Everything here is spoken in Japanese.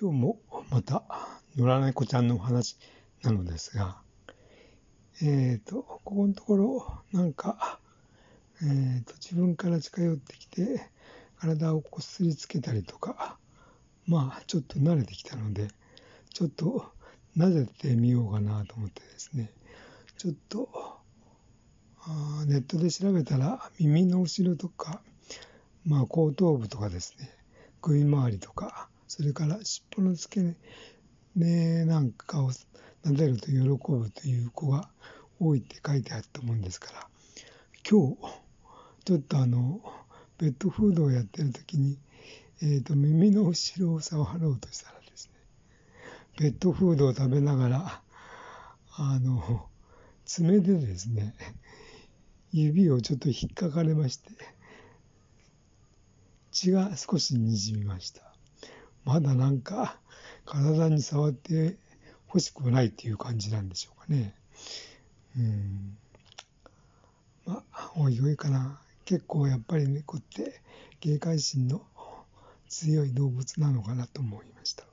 今日もまた野良猫ちゃんのお話なのですが、えっ、ー、と、ここのところ、なんか、えっ、ー、と、自分から近寄ってきて、体をこすりつけたりとか、まあ、ちょっと慣れてきたので、ちょっと撫でてみようかなと思ってですね、ちょっと、あネットで調べたら、耳の後ろとか、まあ、後頭部とかですね、首周りとか、それから尻尾の付け根なんかを撫でると喜ぶという子が多いって書いてあると思うんですから、今日、ちょっとあの、ペットフードをやってる時に、えっ、ー、と、耳の後ろを触ろうとしたらですね、ペットフードを食べながら、あの、爪でですね、指をちょっと引っかかれまして、血が少しにじみました。まだなんか体に触って欲しくないっていう感じなんでしょうかね。うん。まあ、おいおいかな。結構やっぱり猫って警戒心の強い動物なのかなと思いました。